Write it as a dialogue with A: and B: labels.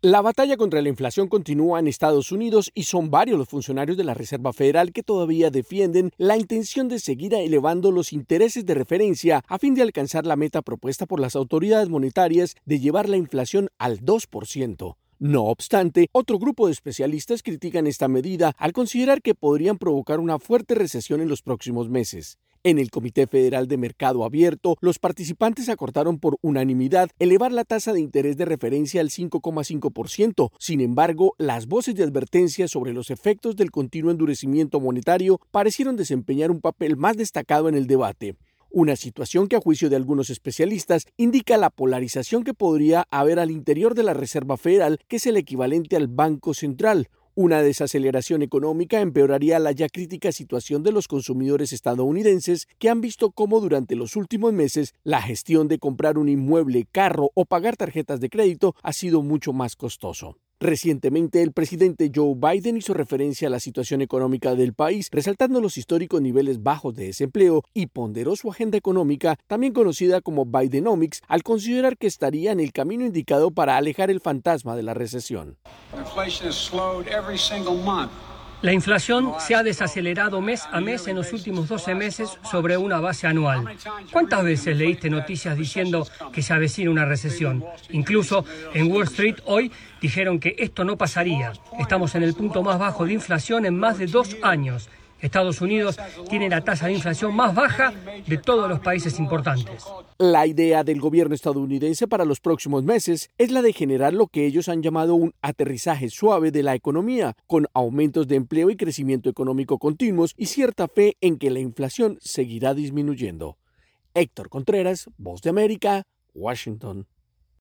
A: La batalla contra la inflación continúa en Estados Unidos y son varios los funcionarios de la Reserva Federal que todavía defienden la intención de seguir elevando los intereses de referencia a fin de alcanzar la meta propuesta por las autoridades monetarias de llevar la inflación al 2%. No obstante, otro grupo de especialistas critican esta medida al considerar que podrían provocar una fuerte recesión en los próximos meses. En el Comité Federal de Mercado Abierto, los participantes acordaron por unanimidad elevar la tasa de interés de referencia al 5,5%. Sin embargo, las voces de advertencia sobre los efectos del continuo endurecimiento monetario parecieron desempeñar un papel más destacado en el debate una situación que a juicio de algunos especialistas indica la polarización que podría haber al interior de la Reserva Federal, que es el equivalente al Banco Central, una desaceleración económica empeoraría la ya crítica situación de los consumidores estadounidenses que han visto cómo durante los últimos meses la gestión de comprar un inmueble, carro o pagar tarjetas de crédito ha sido mucho más costoso. Recientemente, el presidente Joe Biden hizo referencia a la situación económica del país, resaltando los históricos niveles bajos de desempleo y ponderó su agenda económica, también conocida como Bidenomics, al considerar que estaría en el camino indicado para alejar el fantasma de la recesión.
B: La inflación se ha desacelerado mes a mes en los últimos 12 meses sobre una base anual. ¿Cuántas veces leíste noticias diciendo que se avecina una recesión? Incluso en Wall Street hoy dijeron que esto no pasaría. Estamos en el punto más bajo de inflación en más de dos años Estados Unidos tiene la tasa de inflación más baja de todos los países importantes.
A: La idea del gobierno estadounidense para los próximos meses es la de generar lo que ellos han llamado un aterrizaje suave de la economía, con aumentos de empleo y crecimiento económico continuos y cierta fe en que la inflación seguirá disminuyendo. Héctor Contreras, Voz de América, Washington.